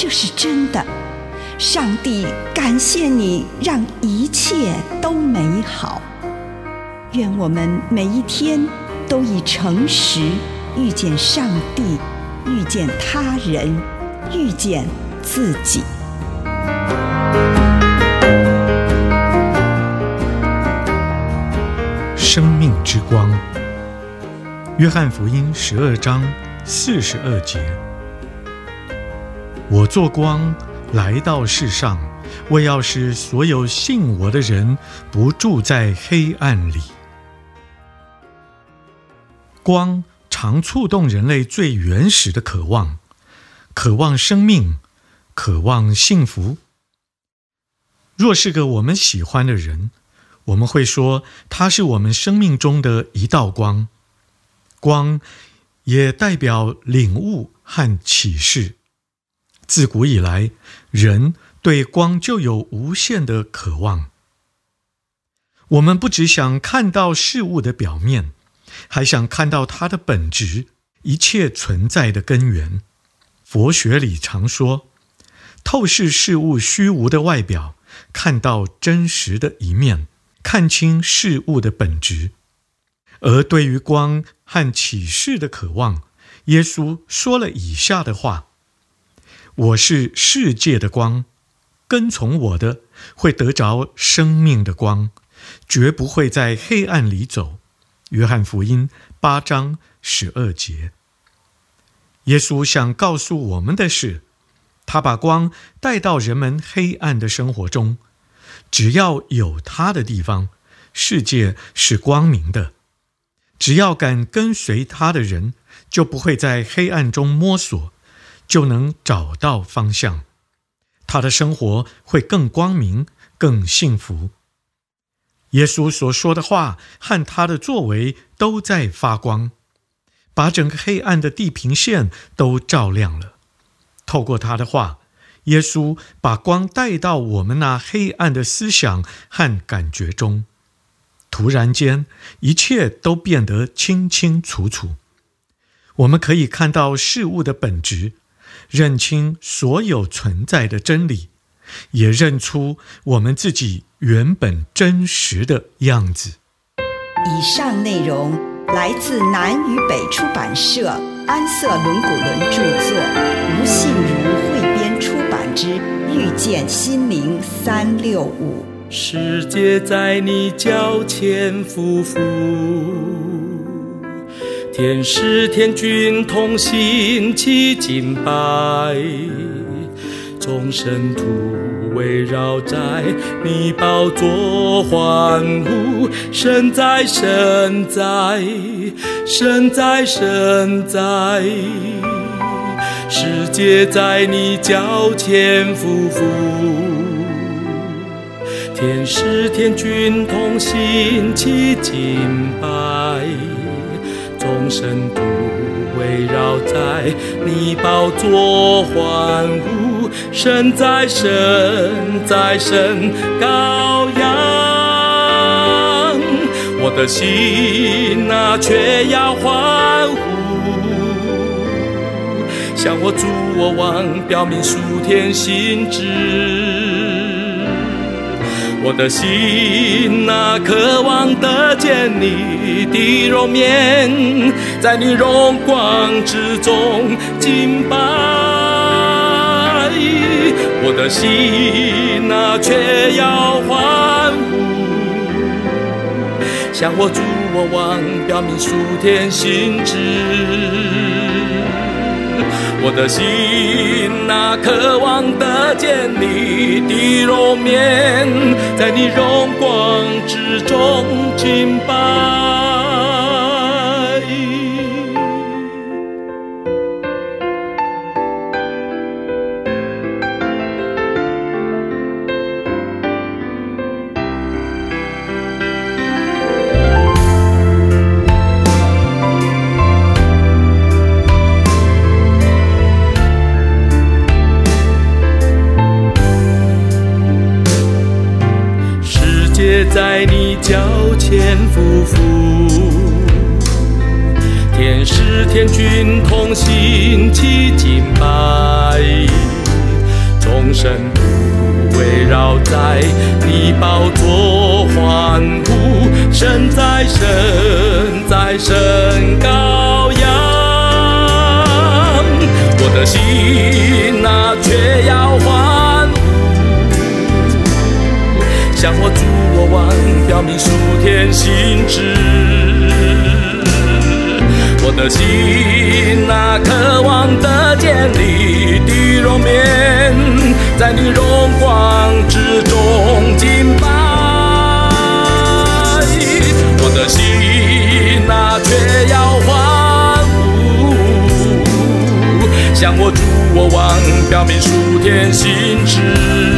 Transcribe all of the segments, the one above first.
这是真的。上帝感谢你，让一切都美好。愿我们每一天都以诚实遇见上帝，遇见他人，遇见自己。生命之光，约翰福音十二章四十二节：我做光来到世上，为要使所有信我的人不住在黑暗里。光常触动人类最原始的渴望，渴望生命，渴望幸福。若是个我们喜欢的人，我们会说，他是我们生命中的一道光，光也代表领悟和启示。自古以来，人对光就有无限的渴望。我们不只想看到事物的表面，还想看到它的本质，一切存在的根源。佛学里常说，透视事物虚无的外表，看到真实的一面。看清事物的本质，而对于光和启示的渴望，耶稣说了以下的话：“我是世界的光，跟从我的会得着生命的光，绝不会在黑暗里走。”约翰福音八章十二节。耶稣想告诉我们的是，他把光带到人们黑暗的生活中。只要有他的地方，世界是光明的。只要敢跟随他的人，就不会在黑暗中摸索，就能找到方向。他的生活会更光明、更幸福。耶稣所说的话和他的作为都在发光，把整个黑暗的地平线都照亮了。透过他的话。耶稣把光带到我们那黑暗的思想和感觉中，突然间，一切都变得清清楚楚。我们可以看到事物的本质，认清所有存在的真理，也认出我们自己原本真实的样子。以上内容来自南与北出版社安瑟伦古伦著作，吴信如汇编出版之《遇见心灵三六五》，世界在你脚前匍匐，天使天君同心齐敬拜，众圣徒围绕在你宝座欢呼，神在神在神在神在。世界在你脚前匍匐，天使天君同心齐敬拜，众圣徒围绕在你宝座欢呼，神在神在神羔羊，我的心哪却要欢呼。向我主我王表明属天心志，我的心啊渴望得见你的容颜，在你荣光之中敬拜。我的心啊却要欢呼，向我主我王表明属天心志。我的心啊渴望得见你的容颜，在你荣光之中敬拜。在你脚前匍匐。天使天君同心齐敬拜，众圣徒围绕在你宝座欢呼，神在，神在，神羔羊，我的心向我主我王表明属天心志。我的心哪渴望得见你的容颜，在你荣光之中敬拜。我的心哪却要欢呼，向我主我王表明属天心志。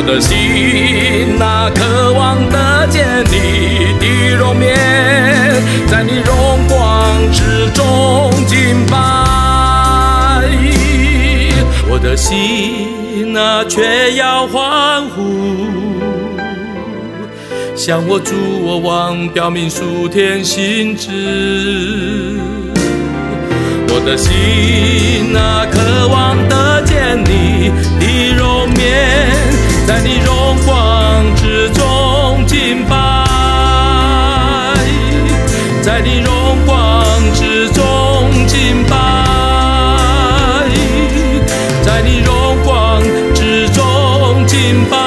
我的心啊渴望得见你的容颜。在你荣光之中敬拜，我的心啊却要欢呼，向我主我王表明属天心志。我的心啊渴望得见你的容颜，在你荣光之中敬拜。在你荣光之中敬拜，在你荣光之中敬拜。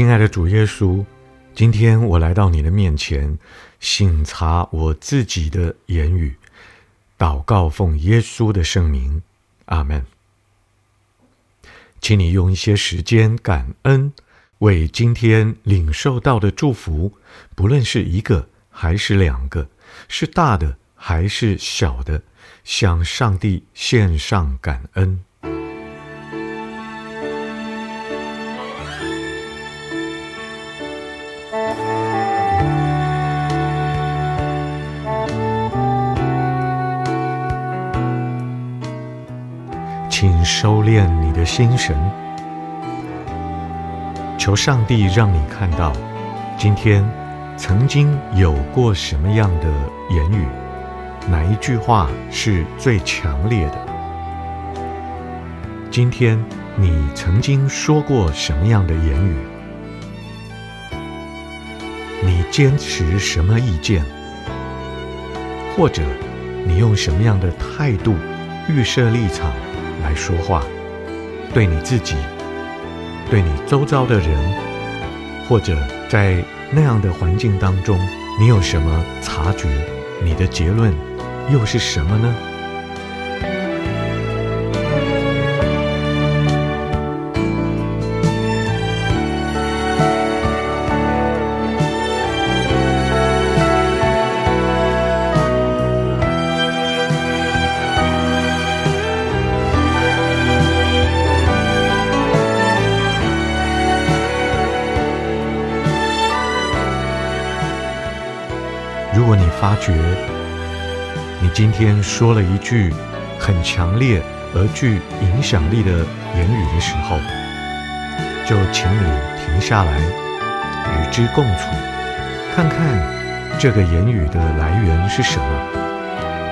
亲爱的主耶稣。今天我来到你的面前，省察我自己的言语，祷告奉耶稣的圣名，阿门。请你用一些时间感恩，为今天领受到的祝福，不论是一个还是两个，是大的还是小的，向上帝献上感恩。练你的心神，求上帝让你看到，今天曾经有过什么样的言语，哪一句话是最强烈的？今天你曾经说过什么样的言语？你坚持什么意见？或者你用什么样的态度预设立场？来说话，对你自己，对你周遭的人，或者在那样的环境当中，你有什么察觉？你的结论又是什么呢？发觉你今天说了一句很强烈而具影响力的言语的时候，就请你停下来与之共处，看看这个言语的来源是什么？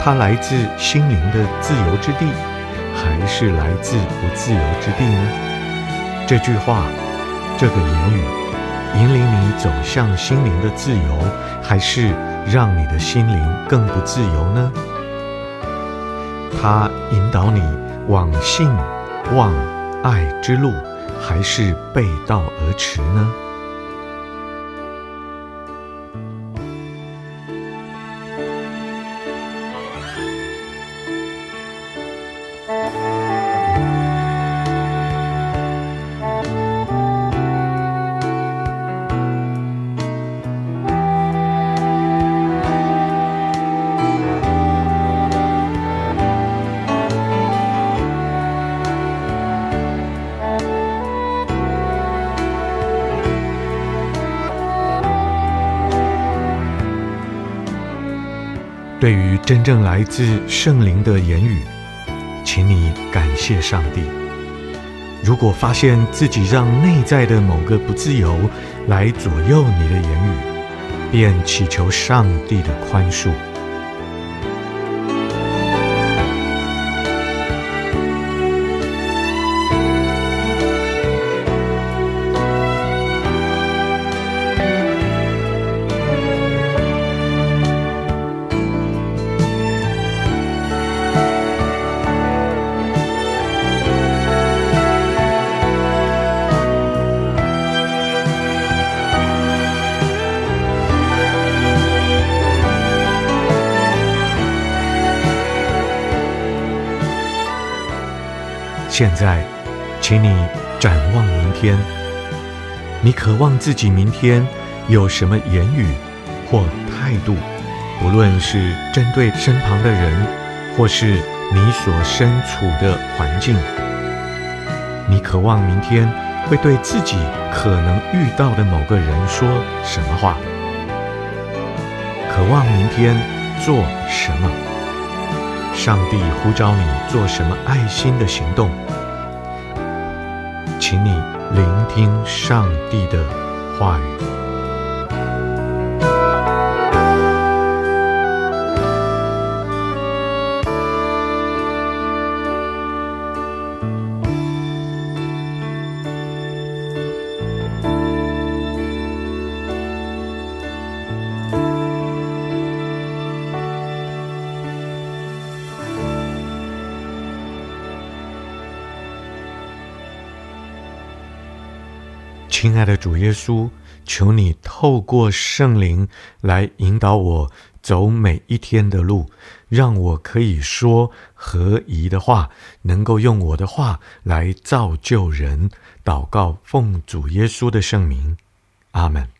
它来自心灵的自由之地，还是来自不自由之地呢？这句话，这个言语，引领你走向心灵的自由，还是？让你的心灵更不自由呢？它引导你往信、望、爱之路，还是背道而驰呢？真正来自圣灵的言语，请你感谢上帝。如果发现自己让内在的某个不自由来左右你的言语，便祈求上帝的宽恕。现在，请你展望明天。你渴望自己明天有什么言语或态度？不论是针对身旁的人，或是你所身处的环境，你渴望明天会对自己可能遇到的某个人说什么话？渴望明天做什么？上帝呼召你做什么爱心的行动？请你聆听上帝的话语。亲爱的主耶稣，求你透过圣灵来引导我走每一天的路，让我可以说合宜的话，能够用我的话来造就人。祷告，奉主耶稣的圣名，阿门。